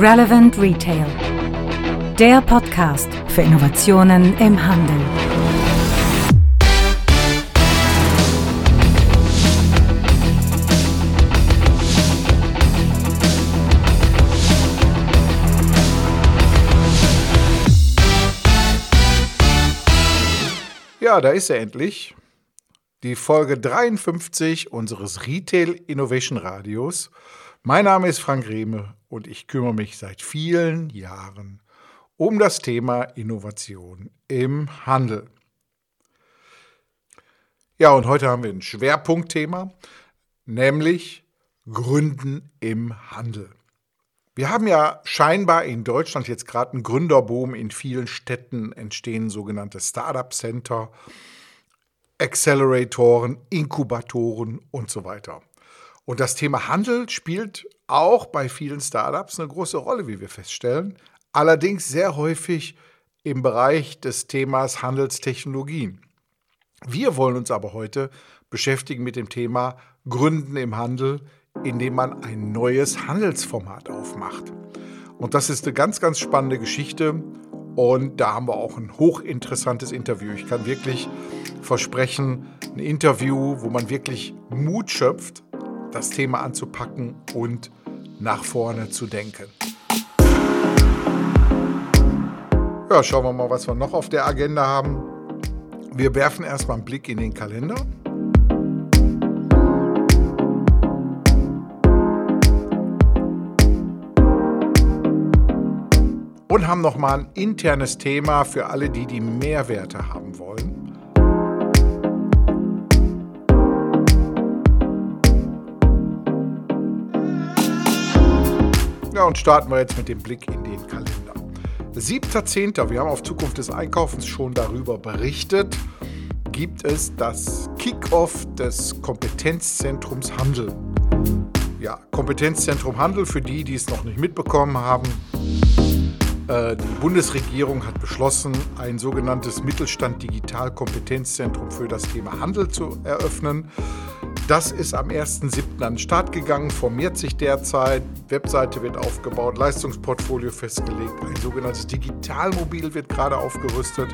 Relevant Retail. Der Podcast für Innovationen im Handel. Ja, da ist er endlich. Die Folge 53 unseres Retail Innovation Radios. Mein Name ist Frank Rehme und ich kümmere mich seit vielen Jahren um das Thema Innovation im Handel. Ja, und heute haben wir ein Schwerpunktthema, nämlich Gründen im Handel. Wir haben ja scheinbar in Deutschland jetzt gerade einen Gründerboom. In vielen Städten entstehen sogenannte Startup Center, Acceleratoren, Inkubatoren und so weiter. Und das Thema Handel spielt auch bei vielen Startups eine große Rolle, wie wir feststellen. Allerdings sehr häufig im Bereich des Themas Handelstechnologien. Wir wollen uns aber heute beschäftigen mit dem Thema Gründen im Handel, indem man ein neues Handelsformat aufmacht. Und das ist eine ganz, ganz spannende Geschichte. Und da haben wir auch ein hochinteressantes Interview. Ich kann wirklich versprechen, ein Interview, wo man wirklich Mut schöpft, das Thema anzupacken und nach vorne zu denken. Ja, schauen wir mal, was wir noch auf der Agenda haben. Wir werfen erstmal einen Blick in den Kalender. und haben nochmal ein internes Thema für alle, die die Mehrwerte haben wollen. Ja, und starten wir jetzt mit dem Blick in den Kalender. 7.10. Wir haben auf Zukunft des Einkaufens schon darüber berichtet. Gibt es das Kickoff des Kompetenzzentrums Handel. Ja, Kompetenzzentrum Handel für die, die es noch nicht mitbekommen haben. Äh, die Bundesregierung hat beschlossen, ein sogenanntes Mittelstand Digital Kompetenzzentrum für das Thema Handel zu eröffnen. Das ist am 1.7. an den Start gegangen, formiert sich derzeit, Webseite wird aufgebaut, Leistungsportfolio festgelegt, ein sogenanntes Digitalmobil wird gerade aufgerüstet,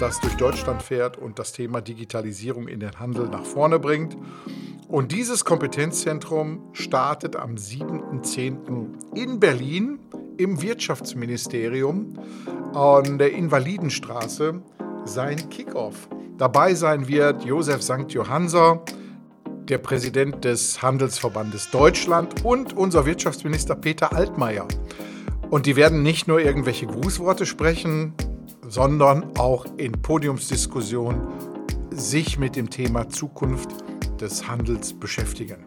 das durch Deutschland fährt und das Thema Digitalisierung in den Handel nach vorne bringt. Und dieses Kompetenzzentrum startet am 7.10. in Berlin im Wirtschaftsministerium an der Invalidenstraße sein Kickoff. Dabei sein wird Josef St. Johanser, der Präsident des Handelsverbandes Deutschland und unser Wirtschaftsminister Peter Altmaier. Und die werden nicht nur irgendwelche Grußworte sprechen, sondern auch in Podiumsdiskussionen sich mit dem Thema Zukunft des Handels beschäftigen.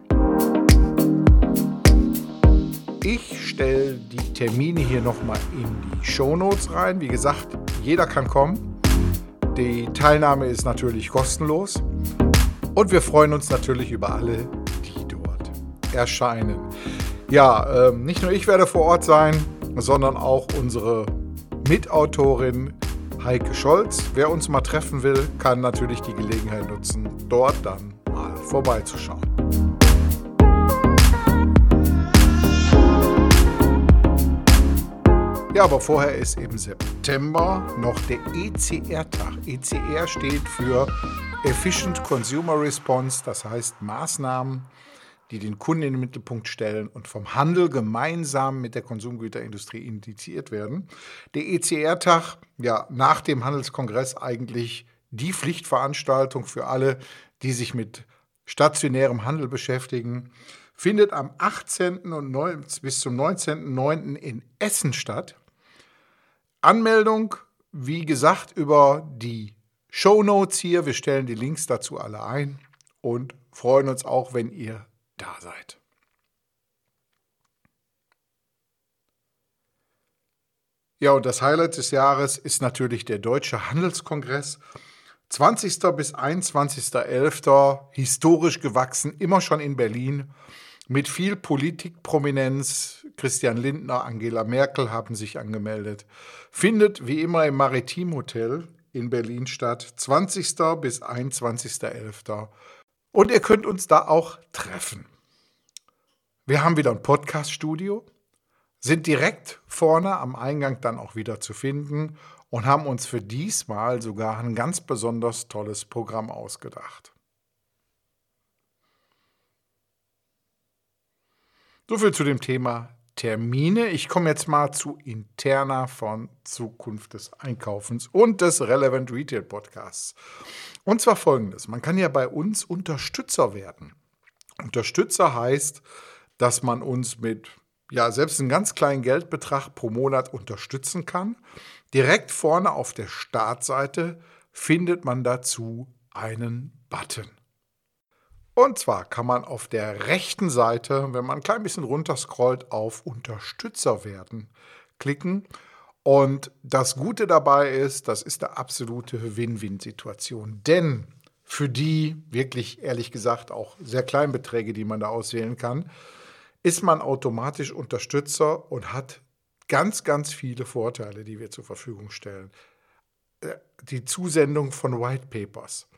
Ich stelle die Termine hier nochmal in die Show Notes rein. Wie gesagt, jeder kann kommen. Die Teilnahme ist natürlich kostenlos. Und wir freuen uns natürlich über alle, die dort erscheinen. Ja, äh, nicht nur ich werde vor Ort sein, sondern auch unsere Mitautorin Heike Scholz. Wer uns mal treffen will, kann natürlich die Gelegenheit nutzen, dort dann mal vorbeizuschauen. Ja, aber vorher ist im September noch der ECR-Tag. ECR steht für Efficient Consumer Response, das heißt Maßnahmen, die den Kunden in den Mittelpunkt stellen und vom Handel gemeinsam mit der Konsumgüterindustrie initiiert werden. Der ECR-Tag, ja, nach dem Handelskongress eigentlich die Pflichtveranstaltung für alle, die sich mit stationärem Handel beschäftigen, findet am 18. und 9, bis zum 19.09. in Essen statt. Anmeldung, wie gesagt, über die Show Notes hier. Wir stellen die Links dazu alle ein und freuen uns auch, wenn ihr da seid. Ja, und das Highlight des Jahres ist natürlich der Deutsche Handelskongress. 20. bis 21.11. historisch gewachsen, immer schon in Berlin mit viel Politikprominenz. Christian Lindner, Angela Merkel haben sich angemeldet. Findet wie immer im Maritim Hotel in Berlin statt, 20. bis 21.11. Und ihr könnt uns da auch treffen. Wir haben wieder ein Podcast-Studio. sind direkt vorne am Eingang dann auch wieder zu finden und haben uns für diesmal sogar ein ganz besonders tolles Programm ausgedacht. Soviel zu dem Thema Termine. Ich komme jetzt mal zu Interna von Zukunft des Einkaufens und des Relevant Retail Podcasts. Und zwar folgendes: Man kann ja bei uns Unterstützer werden. Unterstützer heißt, dass man uns mit ja, selbst einen ganz kleinen Geldbetrag pro Monat unterstützen kann. Direkt vorne auf der Startseite findet man dazu einen Button. Und zwar kann man auf der rechten Seite, wenn man ein klein bisschen runterscrollt, auf Unterstützer werden klicken. Und das Gute dabei ist, das ist eine absolute Win-Win-Situation. Denn für die wirklich, ehrlich gesagt, auch sehr kleinen Beträge, die man da auswählen kann, ist man automatisch Unterstützer und hat ganz, ganz viele Vorteile, die wir zur Verfügung stellen. Äh, die Zusendung von White Papers,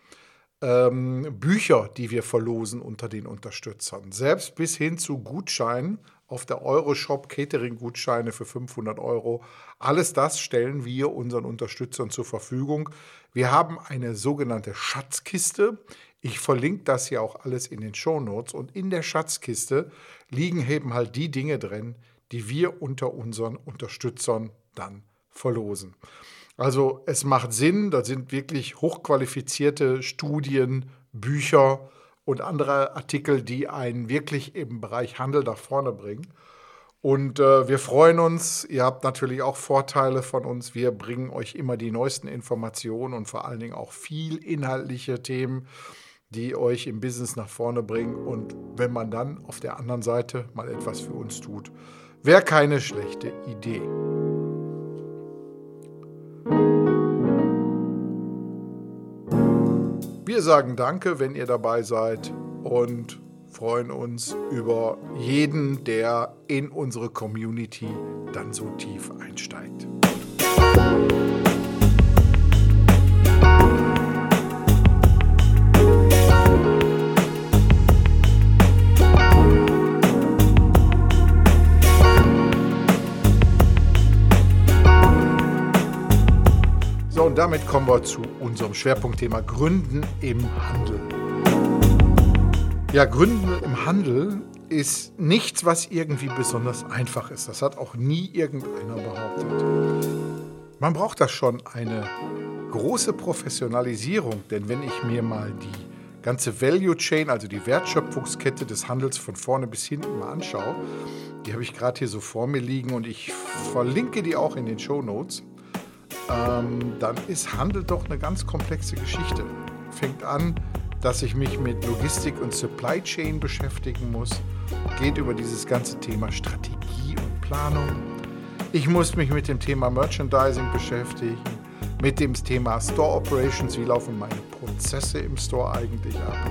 ähm, Bücher, die wir verlosen unter den Unterstützern, selbst bis hin zu Gutscheinen auf der Euroshop Catering-Gutscheine für 500 Euro. Alles das stellen wir unseren Unterstützern zur Verfügung. Wir haben eine sogenannte Schatzkiste. Ich verlinke das hier auch alles in den Show Notes. Und in der Schatzkiste liegen eben halt die Dinge drin, die wir unter unseren Unterstützern dann verlosen. Also es macht Sinn, da sind wirklich hochqualifizierte Studien, Bücher und andere Artikel, die einen wirklich im Bereich Handel nach vorne bringen. Und äh, wir freuen uns, ihr habt natürlich auch Vorteile von uns. Wir bringen euch immer die neuesten Informationen und vor allen Dingen auch viel inhaltliche Themen die euch im Business nach vorne bringen. Und wenn man dann auf der anderen Seite mal etwas für uns tut, wäre keine schlechte Idee. Wir sagen Danke, wenn ihr dabei seid und freuen uns über jeden, der in unsere Community dann so tief einsteigt. Und damit kommen wir zu unserem Schwerpunktthema Gründen im Handel. Ja, Gründen im Handel ist nichts, was irgendwie besonders einfach ist. Das hat auch nie irgendeiner behauptet. Man braucht da schon eine große Professionalisierung, denn wenn ich mir mal die ganze Value Chain, also die Wertschöpfungskette des Handels von vorne bis hinten mal anschaue, die habe ich gerade hier so vor mir liegen und ich verlinke die auch in den Show Notes ähm, dann ist Handel doch eine ganz komplexe Geschichte. Fängt an, dass ich mich mit Logistik und Supply Chain beschäftigen muss, geht über dieses ganze Thema Strategie und Planung. Ich muss mich mit dem Thema Merchandising beschäftigen, mit dem Thema Store Operations, wie laufen meine Prozesse im Store eigentlich ab.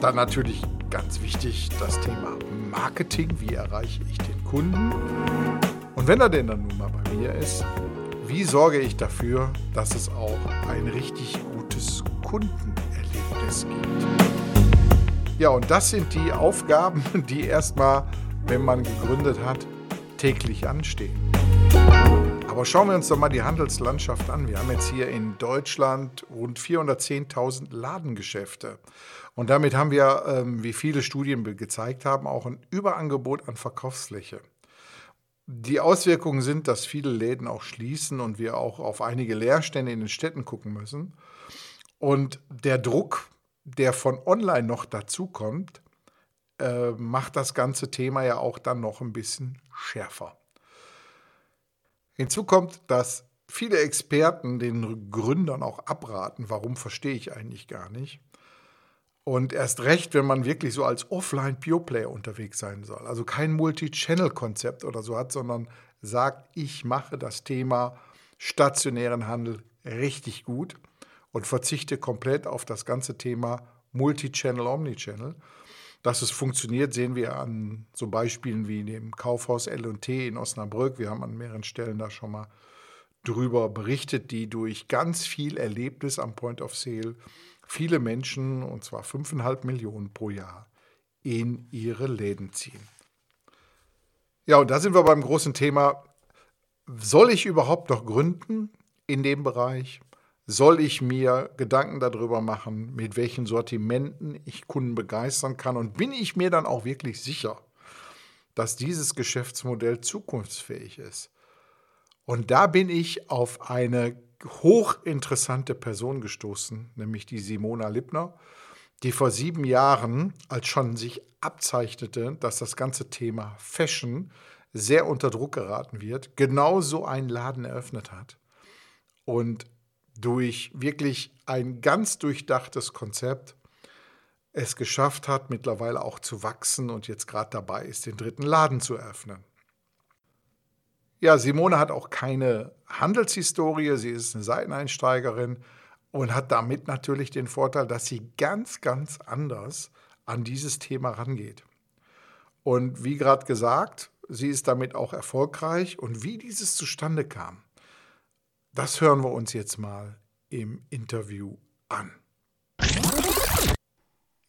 Dann natürlich ganz wichtig das Thema Marketing, wie erreiche ich den Kunden. Und wenn er denn dann nun mal bei mir ist, wie sorge ich dafür, dass es auch ein richtig gutes Kundenerlebnis gibt? Ja, und das sind die Aufgaben, die erstmal, wenn man gegründet hat, täglich anstehen. Aber schauen wir uns doch mal die Handelslandschaft an. Wir haben jetzt hier in Deutschland rund 410.000 Ladengeschäfte. Und damit haben wir, ähm, wie viele Studien gezeigt haben, auch ein Überangebot an Verkaufsfläche. Die Auswirkungen sind, dass viele Läden auch schließen und wir auch auf einige Leerstände in den Städten gucken müssen. Und der Druck, der von online noch dazukommt, äh, macht das ganze Thema ja auch dann noch ein bisschen schärfer. Hinzu kommt, dass viele Experten den Gründern auch abraten, warum verstehe ich eigentlich gar nicht, und erst recht, wenn man wirklich so als Offline-Pure-Player unterwegs sein soll. Also kein Multi-Channel-Konzept oder so hat, sondern sagt, ich mache das Thema stationären Handel richtig gut und verzichte komplett auf das ganze Thema Multi-Channel, Omni-Channel. Dass es funktioniert, sehen wir an so Beispielen wie dem Kaufhaus L&T in Osnabrück. Wir haben an mehreren Stellen da schon mal drüber berichtet, die durch ganz viel Erlebnis am Point of Sale viele Menschen, und zwar 5,5 Millionen pro Jahr, in ihre Läden ziehen. Ja, und da sind wir beim großen Thema, soll ich überhaupt noch gründen in dem Bereich? Soll ich mir Gedanken darüber machen, mit welchen Sortimenten ich Kunden begeistern kann? Und bin ich mir dann auch wirklich sicher, dass dieses Geschäftsmodell zukunftsfähig ist? Und da bin ich auf eine hochinteressante Person gestoßen, nämlich die Simona Lippner, die vor sieben Jahren, als schon sich abzeichnete, dass das ganze Thema Fashion sehr unter Druck geraten wird, genau so einen Laden eröffnet hat. Und durch wirklich ein ganz durchdachtes Konzept es geschafft hat, mittlerweile auch zu wachsen und jetzt gerade dabei ist, den dritten Laden zu eröffnen. Ja, Simone hat auch keine Handelshistorie, sie ist eine Seiteneinsteigerin und hat damit natürlich den Vorteil, dass sie ganz, ganz anders an dieses Thema rangeht. Und wie gerade gesagt, sie ist damit auch erfolgreich und wie dieses zustande kam, das hören wir uns jetzt mal im Interview an.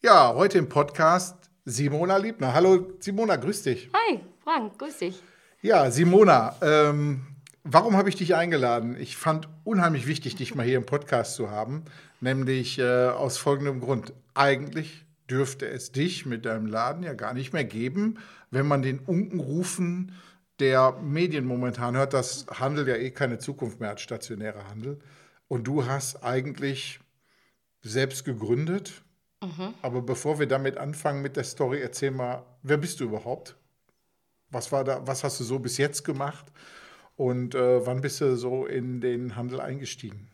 Ja, heute im Podcast Simona Liebner. Hallo Simona, grüß dich. Hi, Frank, grüß dich. Ja, Simona, ähm, warum habe ich dich eingeladen? Ich fand unheimlich wichtig, dich mal hier im Podcast zu haben, nämlich äh, aus folgendem Grund. Eigentlich dürfte es dich mit deinem Laden ja gar nicht mehr geben, wenn man den Unkenrufen der Medien momentan hört, dass Handel ja eh keine Zukunft mehr hat, stationärer Handel. Und du hast eigentlich selbst gegründet. Mhm. Aber bevor wir damit anfangen mit der Story, erzähl mal, wer bist du überhaupt? Was war da, was hast du so bis jetzt gemacht? Und äh, wann bist du so in den Handel eingestiegen?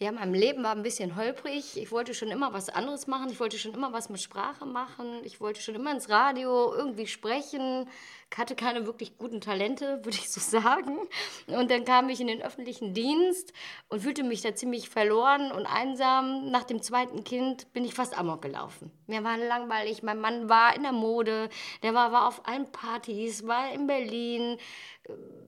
Ja, mein Leben war ein bisschen holprig. Ich wollte schon immer was anderes machen. Ich wollte schon immer was mit Sprache machen. Ich wollte schon immer ins Radio irgendwie sprechen. Ich hatte keine wirklich guten Talente, würde ich so sagen. Und dann kam ich in den öffentlichen Dienst und fühlte mich da ziemlich verloren und einsam. Nach dem zweiten Kind bin ich fast amok gelaufen. Mir war langweilig. Mein Mann war in der Mode. Der war, war auf allen Partys, war in Berlin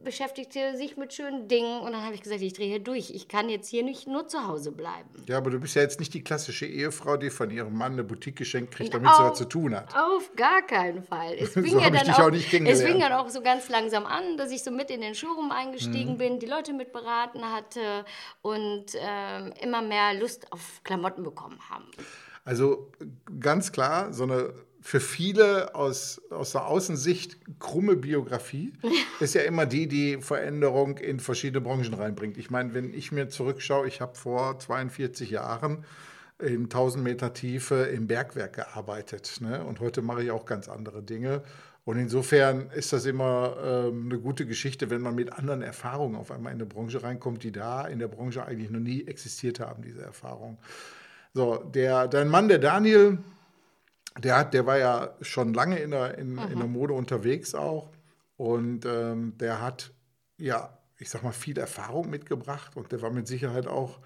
beschäftigte sich mit schönen Dingen und dann habe ich gesagt, ich drehe hier durch. Ich kann jetzt hier nicht nur zu Hause bleiben. Ja, aber du bist ja jetzt nicht die klassische Ehefrau, die von ihrem Mann eine Boutique geschenkt kriegt, damit auf, sie was zu tun hat. Auf gar keinen Fall. Es fing, so ja dann auch, auch es fing dann auch so ganz langsam an, dass ich so mit in den Showroom eingestiegen mhm. bin, die Leute mit beraten hatte und ähm, immer mehr Lust auf Klamotten bekommen haben. Also ganz klar, so eine für viele aus, aus der Außensicht krumme Biografie ist ja immer die, die Veränderung in verschiedene Branchen reinbringt. Ich meine, wenn ich mir zurückschaue, ich habe vor 42 Jahren in 1000 Meter Tiefe im Bergwerk gearbeitet. Ne? Und heute mache ich auch ganz andere Dinge. Und insofern ist das immer ähm, eine gute Geschichte, wenn man mit anderen Erfahrungen auf einmal in eine Branche reinkommt, die da in der Branche eigentlich noch nie existiert haben, diese Erfahrungen. So, der, dein Mann, der Daniel, der, hat, der war ja schon lange in der, in, in der Mode unterwegs auch. Und ähm, der hat, ja, ich sag mal, viel Erfahrung mitgebracht und der war mit Sicherheit auch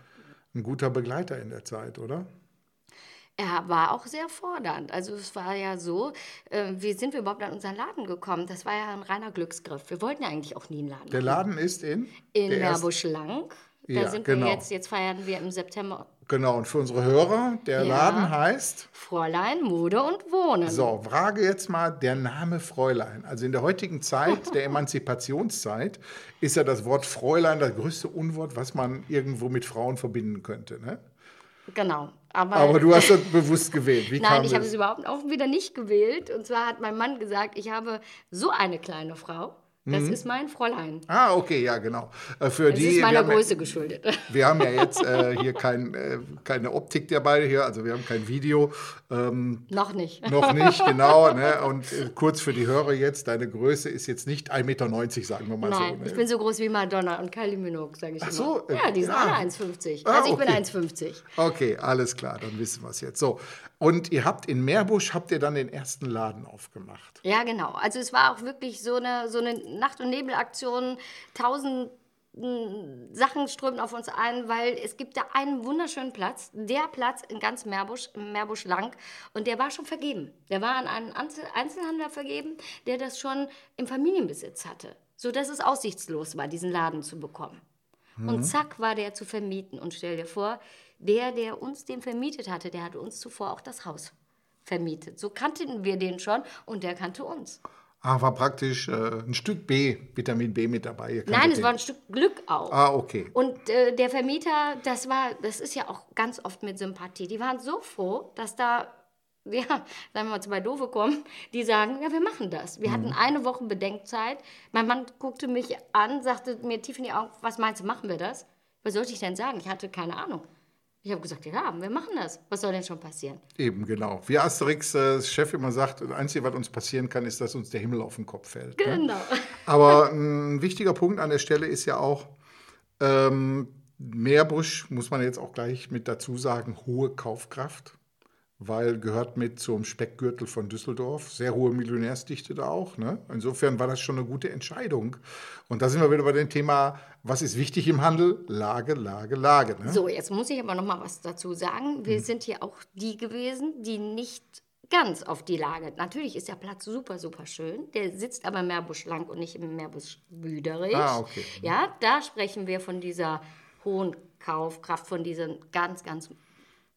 ein guter Begleiter in der Zeit, oder? Er war auch sehr fordernd. Also es war ja so, äh, wie sind wir überhaupt an unseren Laden gekommen? Das war ja ein reiner Glücksgriff. Wir wollten ja eigentlich auch nie einen Laden Der Laden ist in? In Meerbusch-Lang. Da ja, sind genau. wir jetzt, jetzt feiern wir im September Genau, und für unsere Hörer, der ja. Laden heißt Fräulein Mode und Wohnen. So, frage jetzt mal der Name Fräulein. Also in der heutigen Zeit, der Emanzipationszeit, ist ja das Wort Fräulein das größte Unwort, was man irgendwo mit Frauen verbinden könnte. Ne? Genau. Aber, aber du hast das bewusst gewählt. Wie Nein, ich habe es überhaupt auch wieder nicht gewählt. Und zwar hat mein Mann gesagt, ich habe so eine kleine Frau. Das mhm. ist mein Fräulein. Ah, okay, ja, genau. Äh, für das die, ist meiner Größe ja, geschuldet. Wir haben ja jetzt äh, hier kein, äh, keine Optik der beiden hier, also wir haben kein Video. Ähm, noch nicht. Noch nicht, genau. Ne? Und äh, kurz für die Hörer jetzt, deine Größe ist jetzt nicht 1,90 Meter, sagen wir mal Nein, so. Ne? ich bin so groß wie Madonna und Kylie Minogue, sage ich Ach so, immer. Ja, die sind ja. alle 1,50. Ah, also ich okay. bin 1,50. Okay, alles klar, dann wissen wir es jetzt. So, und ihr habt in Meerbusch, habt ihr dann den ersten Laden aufgemacht? Ja, genau. Also es war auch wirklich so eine, so eine Nacht- und Nebelaktion. Tausend hm, Sachen strömen auf uns ein, weil es gibt da einen wunderschönen Platz, der Platz in ganz Meerbusch, Meerbusch lang, und der war schon vergeben. Der war an einen Einzelhandler vergeben, der das schon im Familienbesitz hatte, sodass es aussichtslos war, diesen Laden zu bekommen. Mhm. Und zack war der zu vermieten. Und stell dir vor, der, der uns den vermietet hatte, der hatte uns zuvor auch das Haus vermietet. So kannten wir den schon und der kannte uns. Ah, war praktisch äh, ein Stück B, Vitamin B mit dabei. Nein, es den. war ein Stück Glück auch. Ah, okay. Und äh, der Vermieter, das war, das ist ja auch ganz oft mit Sympathie. Die waren so froh, dass da, ja, sagen wir mal zwei Doofe kommen, die sagen, ja, wir machen das. Wir hatten eine Woche Bedenkzeit. Mein Mann guckte mich an, sagte mir tief in die Augen, was meinst du, machen wir das? Was sollte ich denn sagen? Ich hatte keine Ahnung. Ich habe gesagt, ja, wir machen das. Was soll denn schon passieren? Eben, genau. Wie Asterix äh, Chef immer sagt, das Einzige, was uns passieren kann, ist, dass uns der Himmel auf den Kopf fällt. Ne? Genau. Aber ein wichtiger Punkt an der Stelle ist ja auch, ähm, Meerbusch, muss man jetzt auch gleich mit dazu sagen, hohe Kaufkraft, weil gehört mit zum Speckgürtel von Düsseldorf. Sehr hohe Millionärsdichte da auch. Ne? Insofern war das schon eine gute Entscheidung. Und da sind wir wieder bei dem Thema, was ist wichtig im Handel? Lage, Lage, Lage. Ne? So, jetzt muss ich aber noch mal was dazu sagen. Wir sind hier auch die gewesen, die nicht ganz auf die Lage. Natürlich ist der Platz super, super schön. Der sitzt aber im Meerbusch lang und nicht im Meerbusch Büderich. Ah, okay. Ja, da sprechen wir von dieser hohen Kaufkraft, von diesen ganz, ganz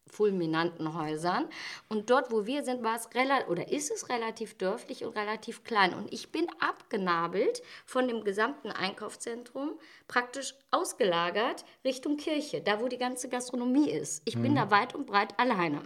fulminanten Häusern. Und dort, wo wir sind, war es relativ oder ist es relativ dörflich und relativ klein. Und ich bin abgenabelt von dem gesamten Einkaufszentrum, praktisch ausgelagert Richtung Kirche, da wo die ganze Gastronomie ist. Ich bin da weit und breit alleine.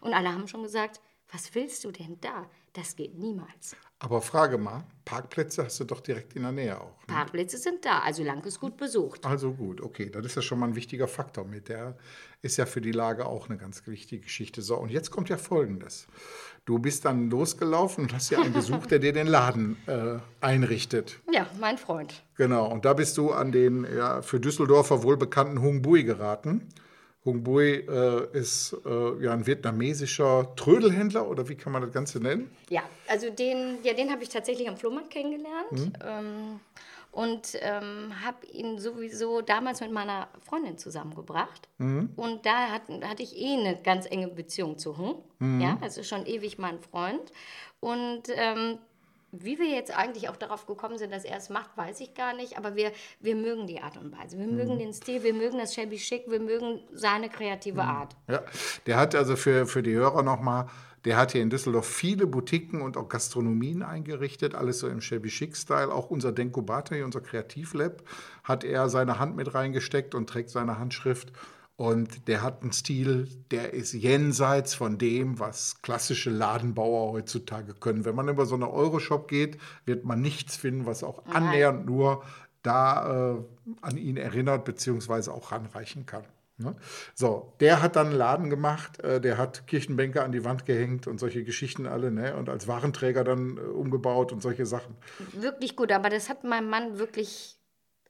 Und alle haben schon gesagt, was willst du denn da? Das geht niemals. Aber frage mal, Parkplätze hast du doch direkt in der Nähe auch. Ne? Parkplätze sind da, also lang ist gut besucht. Also gut, okay, das ist ja schon mal ein wichtiger Faktor mit. Der ist ja für die Lage auch eine ganz wichtige Geschichte. So, und jetzt kommt ja Folgendes. Du bist dann losgelaufen und hast ja einen gesucht, der dir den Laden äh, einrichtet. Ja, mein Freund. Genau, und da bist du an den ja, für Düsseldorfer wohlbekannten Hung Bui geraten. Hung Bui äh, ist äh, ja ein vietnamesischer Trödelhändler oder wie kann man das Ganze nennen? Ja, also den, ja, den habe ich tatsächlich am Flohmarkt kennengelernt. Ähm, und ähm, habe ihn sowieso damals mit meiner Freundin zusammengebracht. Und da hat, hatte ich eh eine ganz enge Beziehung zu Hung. Ja, also schon ewig mein Freund. Und ähm, wie wir jetzt eigentlich auch darauf gekommen sind, dass er es macht, weiß ich gar nicht. Aber wir, wir mögen die Art und Weise. Wir mögen den Stil, wir mögen das Shabby Chic, wir mögen seine kreative Art. Ja, der hat also für, für die Hörer nochmal, der hat hier in Düsseldorf viele Boutiquen und auch Gastronomien eingerichtet, alles so im Shabby Chic-Style. Auch unser Denko Bata hier, unser Kreativlab, hat er seine Hand mit reingesteckt und trägt seine Handschrift. Und der hat einen Stil, der ist jenseits von dem, was klassische Ladenbauer heutzutage können. Wenn man über so eine Euroshop geht, wird man nichts finden, was auch annähernd nur da äh, an ihn erinnert, beziehungsweise auch ranreichen kann. Ne? So, der hat dann einen Laden gemacht, äh, der hat Kirchenbänke an die Wand gehängt und solche Geschichten alle, ne? Und als Warenträger dann äh, umgebaut und solche Sachen. Wirklich gut, aber das hat meinem Mann wirklich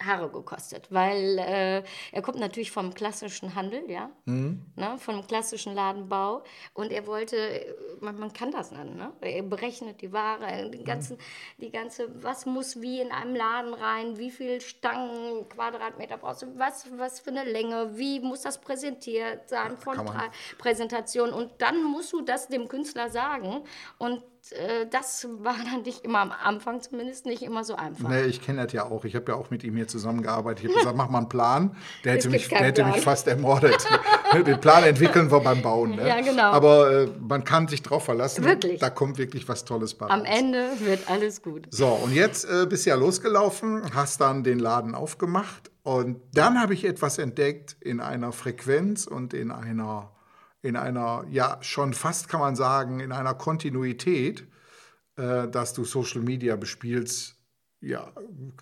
Haare gekostet, weil äh, er kommt natürlich vom klassischen Handel, ja, Mhm. ne, vom klassischen Ladenbau und er wollte, äh, man, man kann das nennen, ne? er berechnet die Ware, Mhm. die, ganzen, die ganze, was muss wie in einem Laden rein, wie viel Stangen, Quadratmeter brauchst du, was, was für eine Länge, wie muss das präsentiert sein, von man- drei Präsentation und dann musst du das dem Künstler sagen und äh, das war dann nicht immer am Anfang zumindest nicht immer so einfach. Nee, ich kenne das ja auch. Ich habe ja auch mit ihm hier zusammengearbeitet. Ich habe gesagt, mach mal einen Plan. Der hätte, mich, der hätte mich Plan. fast ermordet. Den Plan entwickeln wir beim Bauen. Ne? Ja, genau. Aber äh, man kann sich drauf verlassen. Wirklich. Da kommt wirklich was Tolles bei Am raus. Ende wird alles gut. So, und jetzt äh, bist du ja losgelaufen, hast dann den Laden aufgemacht und dann habe ich etwas entdeckt in einer Frequenz und in einer, in einer, ja, schon fast kann man sagen, in einer Kontinuität, äh, dass du Social Media bespielst, ja,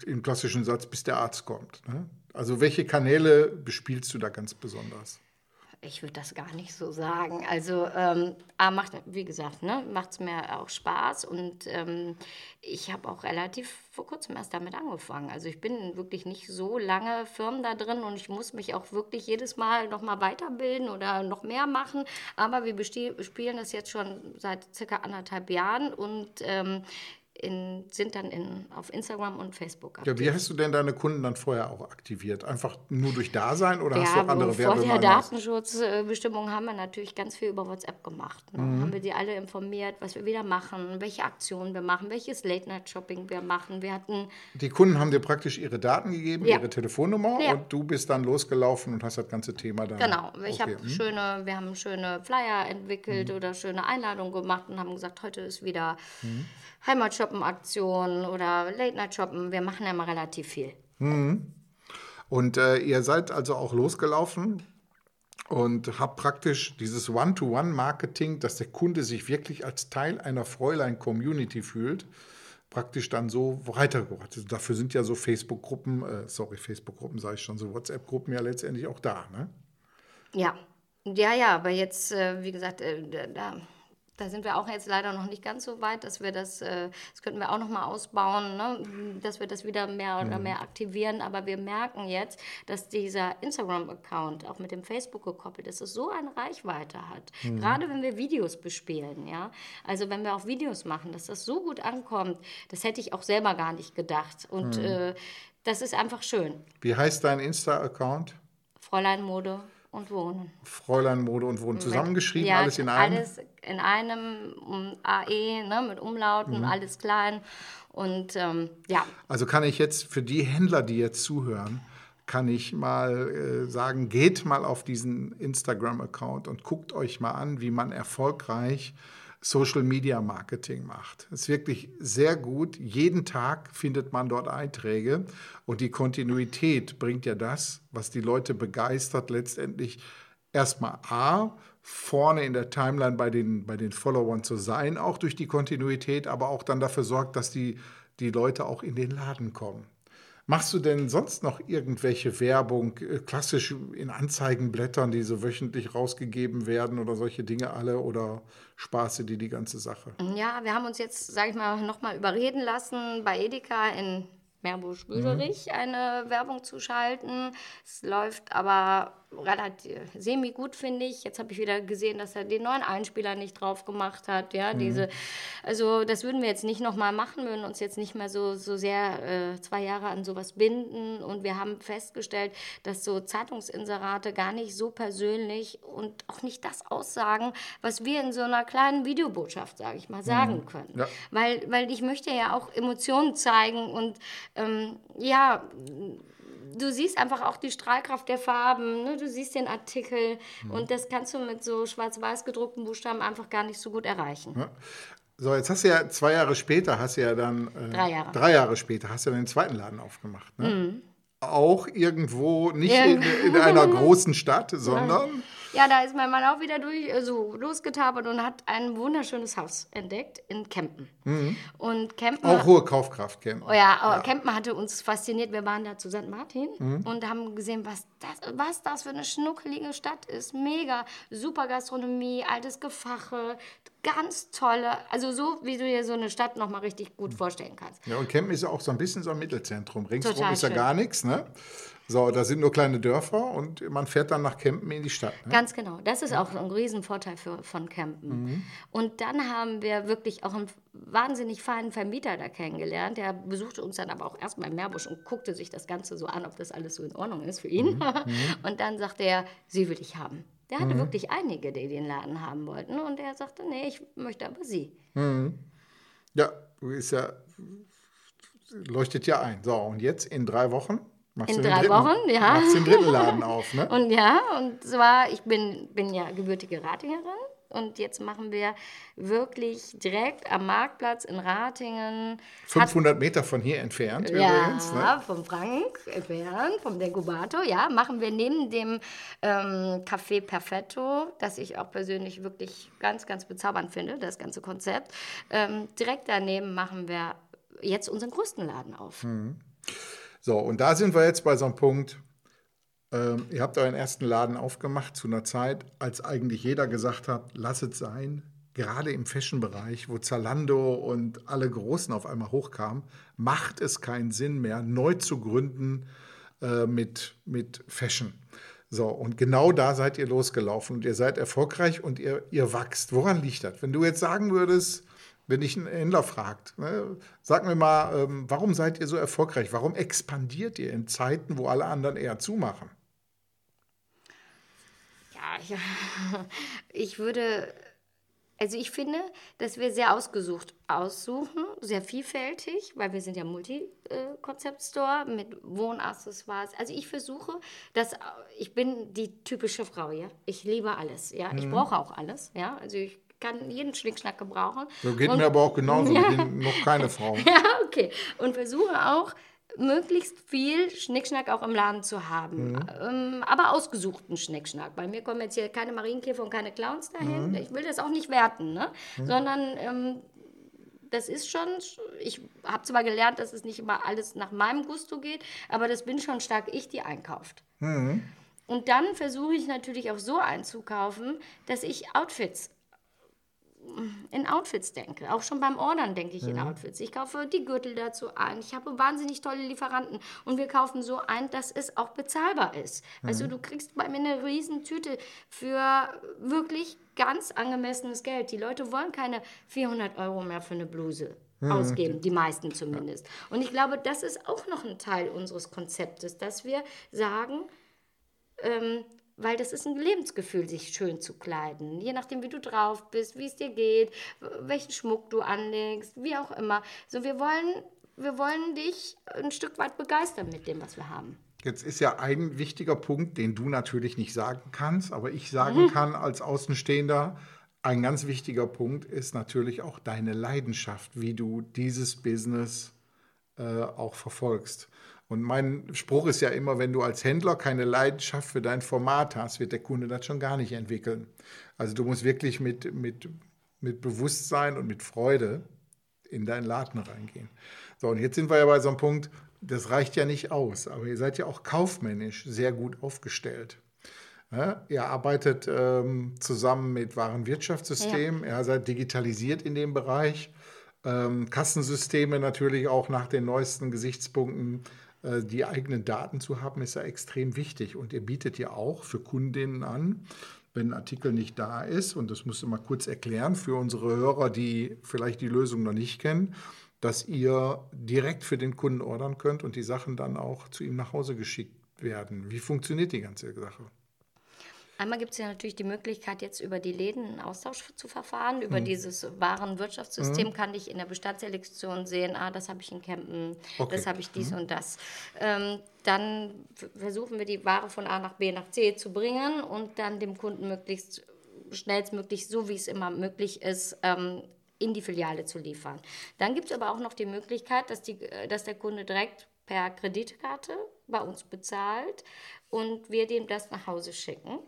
im klassischen Satz, bis der Arzt kommt. Ne? Also welche Kanäle bespielst du da ganz besonders? Ich würde das gar nicht so sagen. Also, ähm, macht, wie gesagt, ne, macht es mir auch Spaß und ähm, ich habe auch relativ vor kurzem erst damit angefangen. Also, ich bin wirklich nicht so lange Firmen da drin und ich muss mich auch wirklich jedes Mal noch mal weiterbilden oder noch mehr machen. Aber wir spielen das jetzt schon seit circa anderthalb Jahren und ähm, in, sind dann in, auf Instagram und Facebook Ja, wie hast du denn deine Kunden dann vorher auch aktiviert? Einfach nur durch Dasein oder hast du Ja, auch andere vor der? Datenschutzbestimmung haben wir natürlich ganz viel über WhatsApp gemacht. Ne? Mhm. Haben wir die alle informiert, was wir wieder machen, welche Aktionen wir machen, welches Late-Night-Shopping wir machen. Wir hatten Die Kunden haben dir praktisch ihre Daten gegeben, Ja. ihre Telefonnummer Ja. und du bist dann losgelaufen und hast das ganze Thema dann. Genau, ich okay. habe hm. schöne, wir haben schöne Flyer Mhm. entwickelt oder schöne Einladungen gemacht und haben gesagt, heute ist wieder Mhm. Shoppen-Aktionen oder Late-Night-Shoppen. Wir machen ja mal relativ viel. Und äh, ihr seid also auch losgelaufen und habt praktisch dieses One-to-One-Marketing, dass der Kunde sich wirklich als Teil einer Fräulein-Community fühlt, praktisch dann so weitergebracht. Also dafür sind ja so Facebook-Gruppen, äh, sorry, Facebook-Gruppen sage ich schon, so WhatsApp-Gruppen ja letztendlich auch da. Ne? Ja, ja, ja, aber jetzt, äh, wie gesagt, äh, da- da, sind wir auch jetzt leider noch nicht ganz so weit, dass wir das, äh, das könnten wir auch noch mal ausbauen, ne? dass wir das wieder mehr oder mehr aktivieren. Aber wir merken jetzt, dass dieser Instagram-Account auch mit dem Facebook gekoppelt ist, dass es so eine Reichweite hat. Gerade wenn wir Videos bespielen, ja. Also wenn wir auch Videos machen, dass das so gut ankommt, das hätte ich auch selber gar nicht gedacht. Und äh, das ist einfach schön. Wie heißt dein Insta-Account? Fräulein Mode und Wohnen. Fräulein Mode und Wohnen zusammengeschrieben, Ja, alles in einem? Alles in einem um, AE, ne, mit Umlauten, alles klein. Und ähm, ja, Also kann ich jetzt für die Händler, die jetzt zuhören, kann ich mal äh, sagen, geht mal auf diesen Instagram-Account und guckt euch mal an, wie man erfolgreich Social Media Marketing macht. Es ist wirklich sehr gut. Jeden Tag findet man dort Einträge und die Kontinuität bringt ja das, was die Leute begeistert, letztendlich erstmal A, vorne in der Timeline bei den, bei den Followern zu sein, auch durch die Kontinuität, aber auch dann dafür sorgt, dass die, die Leute auch in den Laden kommen. Machst du denn sonst noch irgendwelche Werbung, äh, klassisch in Anzeigenblättern, die so wöchentlich rausgegeben werden oder solche Dinge alle oder sparst du dir die ganze Sache? ja, wir haben uns jetzt, sage ich mal, nochmal überreden lassen, bei Edeka in Meerbusch-Büderich eine Werbung zu schalten. Es läuft aber relativ semi-gut, finde ich. Jetzt habe ich wieder gesehen, dass er den neuen Einspieler nicht drauf gemacht hat. Ja, diese, also das würden wir jetzt nicht nochmal machen, würden uns jetzt nicht mehr so, so sehr äh, zwei Jahre an sowas binden. Und wir haben festgestellt, dass so Zeitungsinserate gar nicht so persönlich und auch nicht das aussagen, was wir in so einer kleinen Videobotschaft, sage ich mal, sagen können. Ja. Weil, weil ich möchte ja auch Emotionen zeigen und ähm, ja, du siehst einfach auch die Strahlkraft der Farben, ne? du siehst den Artikel und das kannst du mit so schwarz-weiß gedruckten Buchstaben einfach gar nicht so gut erreichen. So, jetzt hast du ja zwei Jahre später, hast du ja dann. Äh, Drei Jahre. Drei Jahre später hast du ja den zweiten Laden aufgemacht. Ne? Auch irgendwo, nicht Ja. in, in einer großen Stadt, sondern. Ja, da ist mein Mann auch wieder durch, äh, so losgetapert und hat ein wunderschönes Haus entdeckt in Kempen. Und Kempen Auch hohe Kaufkraft kennen. Oh ja, aber Kempen hatte uns fasziniert. Wir waren da zu St. Martin und haben gesehen, was das, was das für eine schnuckelige Stadt ist. Mega, super Gastronomie, altes Gefache, ganz tolle, also so, wie du dir so eine Stadt nochmal richtig gut vorstellen kannst. Ja, und Kempen ist ja auch so ein bisschen so ein Mittelzentrum. Ringsrum Total ist ja schön. gar nichts, ne? So, da sind nur kleine Dörfer und man fährt dann nach Kempen in die Stadt. Ne? Ganz genau. Das ist auch ein Riesenvorteil für, von Campen. Und dann haben wir wirklich auch einen wahnsinnig feinen Vermieter da kennengelernt. Der besuchte uns dann aber auch erstmal im Meerbusch und guckte sich das Ganze so an, ob das alles so in Ordnung ist für ihn. Und dann sagte er, sie will ich haben. Der hatte wirklich einige, die den Laden haben wollten. Und er sagte, nee, ich möchte aber sie. Ja, ist ja, leuchtet ja ein. So, und jetzt in drei Wochen machst In drei Wochen, ja. Machst den dritten Laden auf, ne? Und ja, und zwar, ich bin, bin ja gebürtige Ratingerin. Und jetzt machen wir wirklich direkt am Marktplatz in Ratingen. Hat 500 Meter von hier entfernt Ja, übrigens. Ne? vom Frank entfernt, vom Degubato, ja, machen wir neben dem ähm, Café Perfetto, das ich auch persönlich wirklich ganz, ganz bezaubernd finde, das ganze Konzept. Ähm, direkt daneben machen wir jetzt unseren größten Laden auf. So, und da sind wir jetzt bei so einem Punkt. Ähm, ihr habt euren ersten Laden aufgemacht zu einer Zeit, als eigentlich jeder gesagt hat, lass es sein. Gerade im Fashion-Bereich, wo Zalando und alle Großen auf einmal hochkamen, macht es keinen Sinn mehr, neu zu gründen äh, mit, mit Fashion. So, und genau da seid ihr losgelaufen und ihr seid erfolgreich und ihr, ihr wachst. Woran liegt das? Wenn du jetzt sagen würdest, wenn dich ein Händler fragt, ne, sag mir mal, ähm, warum seid ihr so erfolgreich? Warum expandiert ihr in Zeiten, wo alle anderen eher zumachen? Ja, ich, ich würde, also ich finde, dass wir sehr ausgesucht aussuchen, sehr vielfältig, weil wir sind ja Multi-Konzept-Store mit Wohnaccessoires. Also ich versuche, dass ich bin die typische Frau, ja. Ich liebe alles, ja. Ich brauche auch alles, ja. Also ich kann jeden Schnickschnack gebrauchen. So geht Und- mir aber auch genauso. Bin noch keine Frau. Ja, okay. Und versuche auch, möglichst viel Schnickschnack auch im Laden zu haben. Ähm, aber ausgesuchten Schnickschnack. Bei mir kommen jetzt hier keine Marienkäfer und keine Clowns dahin. Ich will das auch nicht werten, ne? sondern ähm, das ist schon, ich habe zwar gelernt, dass es nicht immer alles nach meinem Gusto geht, aber das bin schon stark ich, die einkauft. Und dann versuche ich natürlich auch so einzukaufen, dass ich Outfits in Outfits denke. Auch schon beim Ordern denke ich in Outfits. Ich kaufe die Gürtel dazu ein. Ich habe wahnsinnig tolle Lieferanten. Und wir kaufen so ein, dass es auch bezahlbar ist. Weißt du, du kriegst bei mir eine riesen Tüte für wirklich ganz angemessenes Geld. Die Leute wollen keine 400 Euro mehr für eine Bluse ausgeben, die meisten zumindest. Und ich glaube, das ist auch noch ein Teil unseres Konzeptes, dass wir sagen, ähm, weil das ist ein Lebensgefühl, sich schön zu kleiden. Je nachdem, wie du drauf bist, wie es dir geht, welchen Schmuck du anlegst, wie auch immer. So, wir wollen, wir wollen dich ein Stück weit begeistern mit dem, was wir haben. Jetzt ist ja ein wichtiger Punkt, den du natürlich nicht sagen kannst, aber ich sagen kann als Außenstehender, ein ganz wichtiger Punkt ist natürlich auch deine Leidenschaft, wie du dieses Business äh, auch verfolgst. Und mein Spruch ist ja immer, wenn du als Händler keine Leidenschaft für dein Format hast, wird der Kunde das schon gar nicht entwickeln. Also du musst wirklich mit, mit, mit Bewusstsein und mit Freude in deinen Laden reingehen. So, und jetzt sind wir ja bei so einem Punkt, das reicht ja nicht aus, aber ihr seid ja auch kaufmännisch sehr gut aufgestellt. Ja, ihr arbeitet ähm, zusammen mit Warenwirtschaftssystemen, ihr seid digitalisiert in dem Bereich. Ähm, Kassensysteme natürlich auch nach den neuesten Gesichtspunkten. Äh, die eigenen Daten zu haben, ist ja extrem wichtig. Und ihr bietet ja auch für Kundinnen an, wenn ein Artikel nicht da ist, und das musst du mal kurz erklären für unsere Hörer, die vielleicht die Lösung noch nicht kennen, dass ihr direkt für den Kunden ordern könnt und die Sachen dann auch zu ihm nach Hause geschickt werden. Wie funktioniert die ganze Sache? Einmal gibt es ja natürlich die Möglichkeit, jetzt über die Läden einen Austausch zu verfahren. Über dieses Warenwirtschaftssystem kann ich in der Bestandsselektion sehen, ah, das habe ich in Campen, Okay. das habe ich dies und das. Ähm, dann versuchen wir die Ware von A nach B nach C zu bringen und dann dem Kunden möglichst schnellstmöglich, so wie es immer möglich ist, ähm, in die Filiale zu liefern. Dann gibt es aber auch noch die Möglichkeit, dass, die, äh, dass der Kunde direkt per Kreditkarte bei uns bezahlt und wir dem das nach Hause schicken.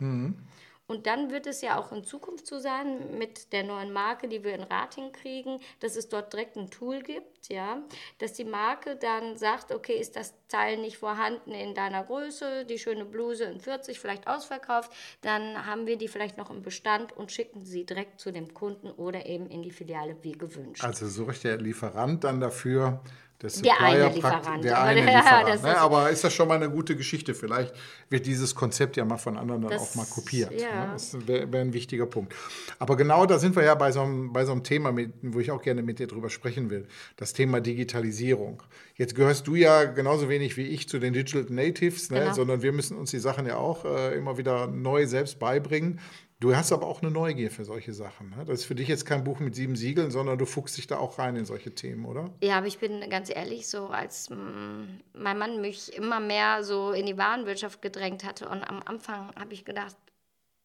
Und dann wird es ja auch in Zukunft so sein mit der neuen Marke, die wir in Rating kriegen, dass es dort direkt ein Tool gibt, ja, dass die Marke dann sagt, okay, ist das Teil nicht vorhanden in deiner Größe, die schöne Bluse in 40 vielleicht ausverkauft, dann haben wir die vielleicht noch im Bestand und schicken sie direkt zu dem Kunden oder eben in die Filiale wie gewünscht. Also sucht der Lieferant dann dafür, der Der eine Lieferant, Der aber eine Lieferant. das ne? ist- Aber ist das schon mal eine gute Geschichte? Vielleicht wird dieses Konzept ja mal von anderen dann Das- auch mal kopiert. ja. Ne? Das wäre wär ein wichtiger Punkt. Aber genau da sind wir ja bei so einem, bei so einem Thema, mit, wo ich auch gerne mit dir drüber sprechen will. Das Thema Digitalisierung. Jetzt gehörst du ja genauso wenig wie ich zu den Digital Natives, ne? Genau. sondern wir müssen uns die Sachen ja auch äh, immer wieder neu selbst beibringen. Du hast aber auch eine Neugier für solche Sachen. Ne? Das ist für dich jetzt kein Buch mit sieben Siegeln, sondern du fuchst dich da auch rein in solche Themen, oder? Ja, aber ich bin ganz ehrlich, so als mm, mein Mann mich immer mehr so in die Warenwirtschaft gedrängt hatte und am Anfang habe ich gedacht,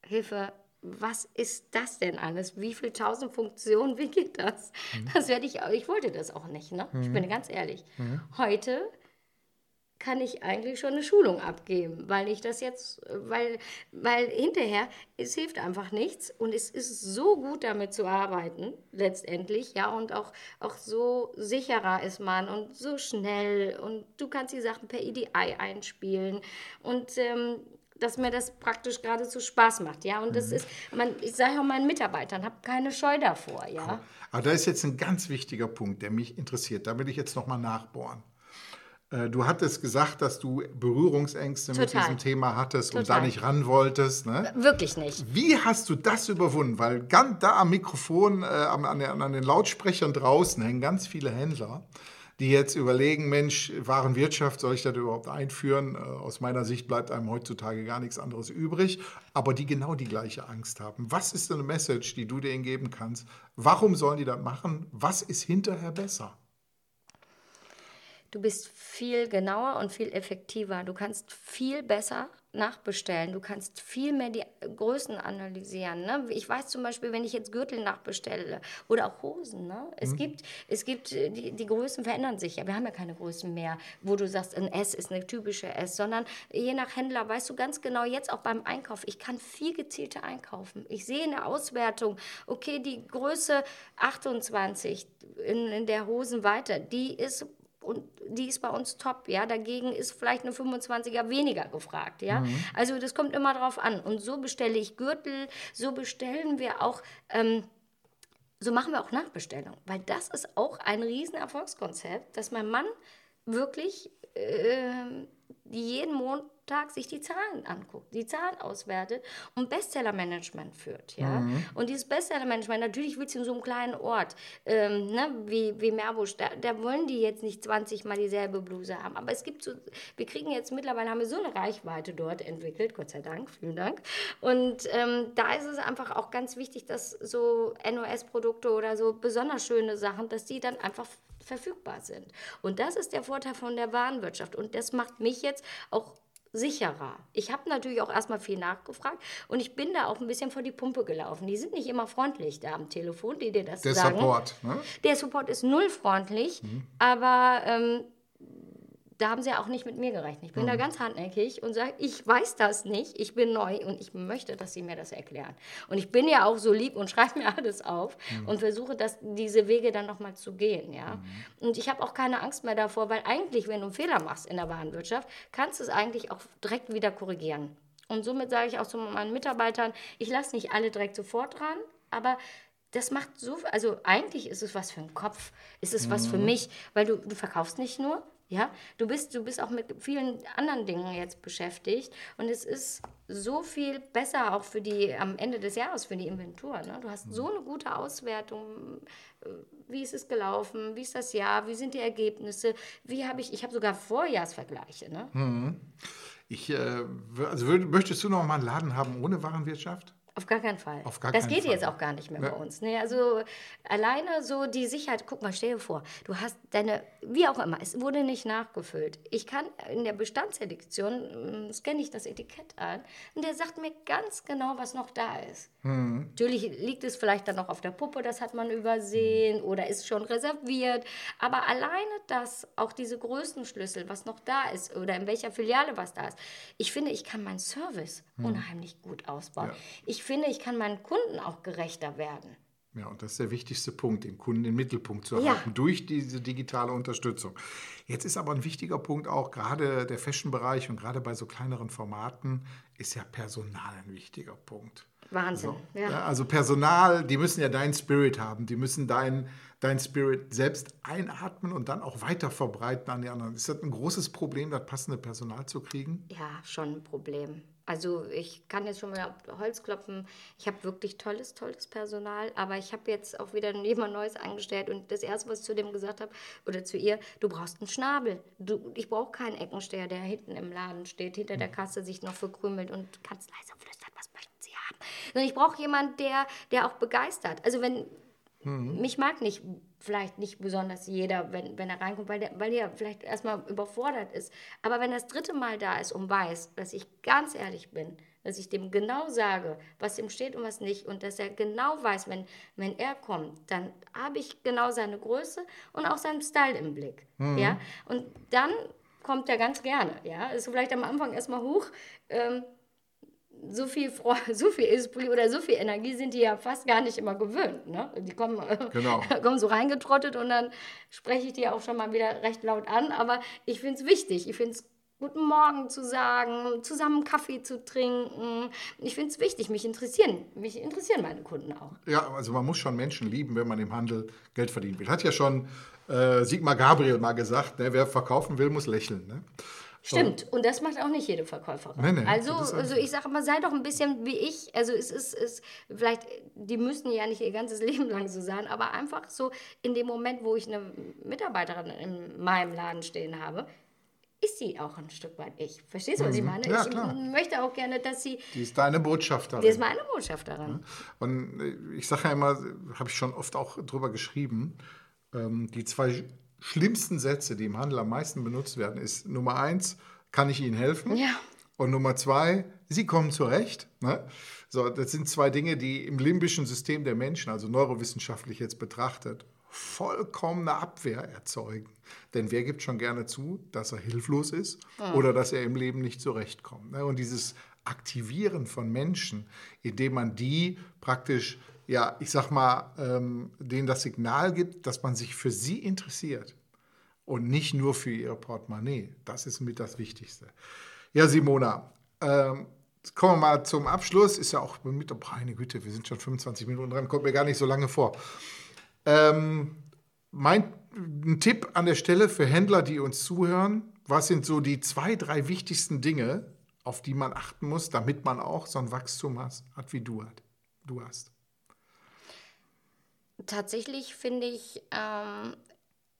Hilfe, was ist das denn alles? Wie viele tausend Funktionen, wie geht das? Das werde ich, ich wollte das auch nicht, ne? Ich bin ganz ehrlich. Heute kann ich eigentlich schon eine Schulung abgeben, weil ich das jetzt, weil, weil hinterher, es hilft einfach nichts und es ist so gut damit zu arbeiten, letztendlich, ja, und auch, auch so sicherer ist man und so schnell und du kannst die Sachen per EDI einspielen und ähm, dass mir das praktisch geradezu Spaß macht, ja, und das ist, man, ich sage auch meinen Mitarbeitern, habe keine Scheu davor, ja. Aber da ist jetzt ein ganz wichtiger Punkt, der mich interessiert. Da will ich jetzt nochmal nachbohren. Äh, Du hattest gesagt, dass du Berührungsängste mit Total. diesem Thema hattest und da Total. nicht ran wolltest. Ne? Wirklich nicht. Wie hast du das überwunden? Weil ganz da am Mikrofon, äh, an, den, an den Lautsprechern draußen hängen ganz viele Händler, die jetzt überlegen, Mensch, Warenwirtschaft, soll ich das überhaupt einführen? Äh, Aus meiner Sicht bleibt einem heutzutage gar nichts anderes übrig, aber die genau die gleiche Angst haben. Was ist denn eine Message, die du denen geben kannst? Warum sollen die das machen? Was ist hinterher besser? Du bist viel genauer und viel effektiver. Du kannst viel besser nachbestellen. Du kannst viel mehr die Größen analysieren. Ne? Ich weiß zum Beispiel, wenn ich jetzt Gürtel nachbestelle oder auch Hosen. Ne? Es mhm. gibt, es gibt äh, die, die Größen verändern sich ja. Wir haben ja keine Größen mehr, wo du sagst, ein S ist eine typische S, sondern je nach Händler weißt du ganz genau, jetzt auch beim Einkauf, ich kann viel gezielter einkaufen. Ich sehe in der Auswertung, okay, die Größe 28 in, in der Hosenweite, die ist und die ist bei uns top, ja. Dagegen ist vielleicht eine 25er weniger gefragt, ja. Mhm. Also das kommt immer drauf an. Und so bestelle ich Gürtel, so bestellen wir auch, ähm, so machen wir auch Nachbestellung, weil das ist auch ein riesen Erfolgskonzept, dass mein Mann wirklich äh, jeden Monat Tag sich die Zahlen anguckt, die Zahlen auswertet und Bestsellermanagement führt. Ja? Mhm. Und dieses Bestsellermanagement, natürlich willst du in so einem kleinen Ort ähm, ne, wie, wie Meerbusch, da, da, wollen die jetzt nicht 20 Mal dieselbe Bluse haben. Aber es gibt so, wir kriegen jetzt mittlerweile, haben wir so eine Reichweite dort entwickelt, Gott sei Dank, vielen Dank. Und ähm, da ist es einfach auch ganz wichtig, dass so NOS-Produkte oder so besonders schöne Sachen, dass die dann einfach verfügbar sind. Und das ist der Vorteil von der Warenwirtschaft. Und das macht mich jetzt auch sicherer. Ich habe natürlich auch erstmal viel nachgefragt und ich bin da auch ein bisschen vor die Pumpe gelaufen. Die sind nicht immer freundlich da am Telefon, die dir das Der sagen. Der Support, ne? Der Support ist null freundlich, mhm. aber ähm, da haben sie ja auch nicht mit mir gerechnet. Ich bin mhm. da ganz hartnäckig und sage, ich weiß das nicht, ich bin neu und ich möchte, dass sie mir das erklären. Und ich bin ja auch so lieb und schreibe mir alles auf mhm. und versuche, das, diese Wege dann nochmal zu gehen. Ja? Mhm. Und ich habe auch keine Angst mehr davor, weil eigentlich, wenn du einen Fehler machst in der Warenwirtschaft, kannst du es eigentlich auch direkt wieder korrigieren. Und somit sage ich auch zu meinen Mitarbeitern, ich lasse nicht alle direkt sofort dran, aber das macht so, also eigentlich ist es was für den Kopf, ist es was für mhm. mich, weil du, du verkaufst nicht nur, ja, du bist, du bist auch mit vielen anderen Dingen jetzt beschäftigt und es ist so viel besser auch für die am Ende des Jahres für die Inventur. Ne? Du hast so eine gute Auswertung. Äh, wie ist es gelaufen? Wie ist das Jahr? Wie sind die Ergebnisse? Wie habe ich? Ich habe sogar Vorjahrsvergleiche. Ne? Mhm. Ich, äh, also möchtest du noch mal einen Laden haben ohne Warenwirtschaft? Auf gar keinen Fall. Gar das geht Fall. jetzt auch gar nicht mehr ja. bei uns. Nee, also alleine so die Sicherheit, guck mal, stell dir vor, du hast deine, wie auch immer, es wurde nicht nachgefüllt. Ich kann in der Bestandsselektion, mm, scanne ich das Etikett an und der sagt mir ganz genau, was noch da ist. Mhm. Natürlich liegt es vielleicht dann noch auf der Puppe, das hat man übersehen mhm. oder ist schon reserviert. Aber alleine das, auch diese Größenschlüssel, was noch da ist oder in welcher Filiale was da ist, ich finde, ich kann meinen Service mhm. unheimlich gut ausbauen. Ja. Ich finde, ich kann meinen Kunden auch gerechter werden. Ja, und das ist der wichtigste Punkt, den Kunden im Mittelpunkt zu halten, ja. durch diese digitale Unterstützung. Jetzt ist aber ein wichtiger Punkt auch, gerade der Fashion-Bereich und gerade bei so kleineren Formaten ist ja Personal ein wichtiger Punkt. Wahnsinn. So. Ja. Also Personal, die müssen ja deinen Spirit haben, die müssen deinen dein Spirit selbst einatmen und dann auch weiter verbreiten an die anderen. Ist das ein großes Problem, das passende Personal zu kriegen? Ja, schon ein Problem. Also ich kann jetzt schon mal Holz klopfen. Ich habe wirklich tolles, tolles Personal, aber ich habe jetzt auch wieder jemand Neues angestellt und das Erste, was ich zu dem gesagt habe oder zu ihr, du brauchst einen Schnabel. Du, ich brauche keinen Eckensteher, der hinten im Laden steht, hinter der Kasse sich noch verkrümelt und ganz leise flüstert, was möchten Sie haben. Sondern ich brauche jemanden, der, der auch begeistert. Also wenn Mhm. Mich mag nicht, vielleicht nicht besonders jeder, wenn, wenn er reinkommt, weil der, weil der vielleicht erstmal überfordert ist. Aber wenn er das dritte Mal da ist und weiß, dass ich ganz ehrlich bin, dass ich dem genau sage, was ihm steht und was nicht, und dass er genau weiß, wenn, wenn er kommt, dann habe ich genau seine Größe und auch seinen Style im Blick. Mhm. Ja? Und dann kommt er ganz gerne. Ja? Ist vielleicht am Anfang erstmal hoch. Ähm, so viel, so viel Esprit oder so viel Energie sind die ja fast gar nicht immer gewöhnt. Ne? Die kommen, genau. kommen so reingetrottet und dann spreche ich die auch schon mal wieder recht laut an. Aber ich finde es wichtig. Ich finde es Guten Morgen zu sagen, zusammen Kaffee zu trinken. Ich finde es wichtig, mich interessieren, mich interessieren meine Kunden auch. Ja, also man muss schon Menschen lieben, wenn man im Handel Geld verdienen will. Hat ja schon äh, Sigmar Gabriel mal gesagt, ne, wer verkaufen will, muss lächeln. Ne? Stimmt, und das macht auch nicht jede Verkäuferin. Nee, nee, also, also ich sage immer, sei doch ein bisschen wie ich. Also es ist, es, vielleicht, die müssen ja nicht ihr ganzes Leben lang so sein, aber einfach so in dem Moment, wo ich eine Mitarbeiterin in meinem Laden stehen habe, ist sie auch ein Stück weit ich. Verstehst du, was ich mhm. meine? Ja, ich klar. möchte auch gerne, dass sie. Die ist deine Botschafterin. Die ist meine Botschafterin. Und äh, ich sage ja immer, habe ich schon oft auch drüber geschrieben, ähm, die zwei schlimmsten Sätze, die im Handel am meisten benutzt werden, ist Nummer eins, kann ich Ihnen helfen? Ja. Und Nummer zwei, Sie kommen zurecht. Ne? So, das sind zwei Dinge, die im limbischen System der Menschen, also neurowissenschaftlich jetzt betrachtet, vollkommene Abwehr erzeugen. Denn wer gibt schon gerne zu, dass er hilflos ist oder dass er im Leben nicht zurechtkommt? Ne? Und dieses Aktivieren von Menschen, indem man die praktisch, ja, ich sag mal, ähm, denen das Signal gibt, dass man sich für sie interessiert und nicht nur für ihre Portemonnaie. Das ist mit das Wichtigste. Ja, Simona, ähm, kommen wir mal zum Abschluss. Ist ja auch mit, oh, meine Güte, wir sind schon 25 Minuten dran, kommt mir gar nicht so lange vor. Ähm, mein ein Tipp an der Stelle für Händler, die uns zuhören. Was sind so die zwei, drei wichtigsten Dinge, auf die man achten muss, damit man auch so ein Wachstum hat, hat wie du, hat, du hast? Tatsächlich finde ich, ähm,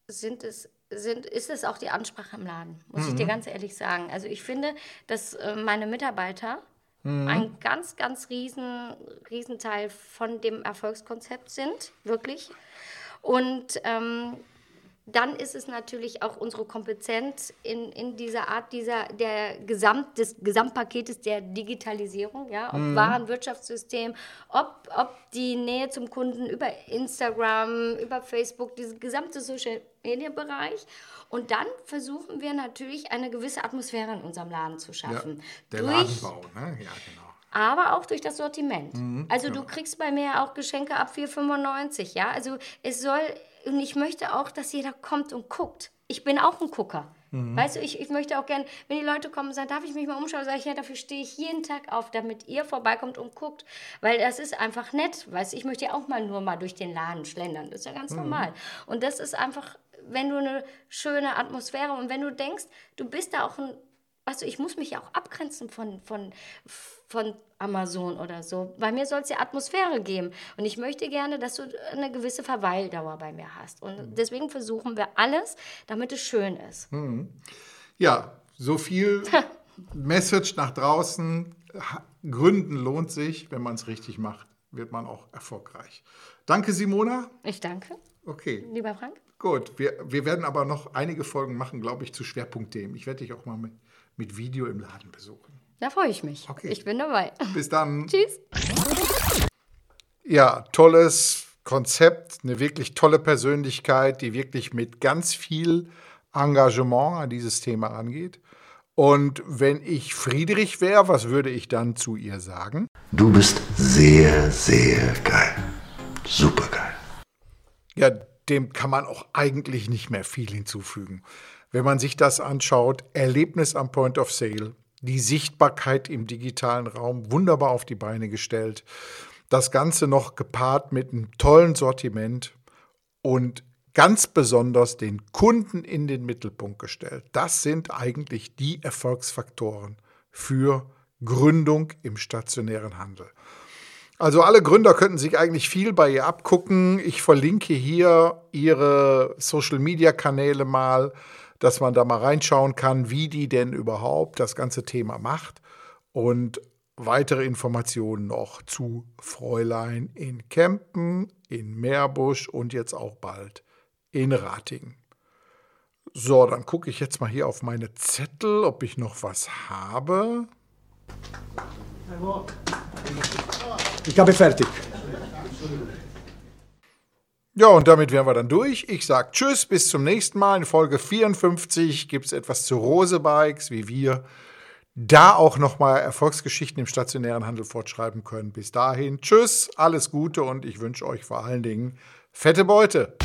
sind es, sind, ist es auch die Ansprache im Laden, muss ich dir ganz ehrlich sagen. Also ich finde, dass äh, meine Mitarbeiter ein ganz, ganz riesen, riesen Teil von dem Erfolgskonzept sind, wirklich. Und ähm, dann ist es natürlich auch unsere Kompetenz in, in dieser Art dieser, der Gesamt, des Gesamtpaketes der Digitalisierung, ja, ob Warenwirtschaftssystem, ob, ob die Nähe zum Kunden über Instagram, über Facebook, dieser gesamte Social Media Bereich. Und dann versuchen wir natürlich eine gewisse Atmosphäre in unserem Laden zu schaffen. der Durch- Ladenbau, ne? Ja, genau. aber auch durch das Sortiment. Mhm, also du kriegst bei mir auch Geschenke ab 4,95, ja. Also es soll, und ich möchte auch, dass jeder kommt und guckt. Ich bin auch ein Gucker. Mhm. Weißt du, ich, ich möchte auch gerne, wenn die Leute kommen und sagen, darf ich mich mal umschauen, sage ich, ja, dafür stehe ich jeden Tag auf, damit ihr vorbeikommt und guckt. Weil das ist einfach nett. Weißt du, ich möchte ja auch mal nur mal durch den Laden schlendern. Das ist ja ganz Mhm. normal. Und das ist einfach, wenn du eine schöne Atmosphäre und wenn du denkst, du bist da auch ein Weißt du, ich muss mich ja auch abgrenzen von, von, von Amazon oder so. Bei mir soll es ja Atmosphäre geben. Und ich möchte gerne, dass du eine gewisse Verweildauer bei mir hast. Und deswegen versuchen wir alles, damit es schön ist. Ja, so viel Message nach draußen. Gründen lohnt sich, wenn man es richtig macht, wird man auch erfolgreich. Danke, Simona. Ich danke, Okay, lieber Frank. gut. Wir, wir werden aber noch einige Folgen machen, glaube ich, zu Schwerpunktthemen. Ich werde dich auch mal mit, mit Video im Laden besuchen. Da freue ich mich. Okay. Ich bin dabei. Bis dann. Tschüss. Ja, tolles Konzept, eine wirklich tolle Persönlichkeit, die wirklich mit ganz viel Engagement an dieses Thema rangeht. Und wenn ich Friedrich wäre, was würde ich dann zu ihr sagen? Du bist sehr, sehr geil. Super geil. Ja, dem kann man auch eigentlich nicht mehr viel hinzufügen. Wenn man sich das anschaut, Erlebnis am Point of Sale, die Sichtbarkeit im digitalen Raum wunderbar auf die Beine gestellt, das Ganze noch gepaart mit einem tollen Sortiment und ganz besonders den Kunden in den Mittelpunkt gestellt. Das sind eigentlich die Erfolgsfaktoren für Gründung im stationären Handel. Also alle Gründer könnten sich eigentlich viel bei ihr abgucken. Ich verlinke hier ihre Social-Media-Kanäle mal, dass man da mal reinschauen kann, wie die denn überhaupt das ganze Thema macht. Und weitere Informationen noch zu Fräulein in Kempen, in Meerbusch und jetzt auch bald in Ratingen. So, dann gucke ich jetzt mal hier auf meine Zettel, ob ich noch was habe. Ich habe fertig. Ja, und damit wären wir dann durch. Ich sage Tschüss, bis zum nächsten Mal. In Folge 54 gibt es etwas zu Rose Bikes, wie wir da auch nochmal Erfolgsgeschichten im stationären Handel fortschreiben können. Bis dahin, Tschüss, alles Gute und ich wünsche euch vor allen Dingen fette Beute.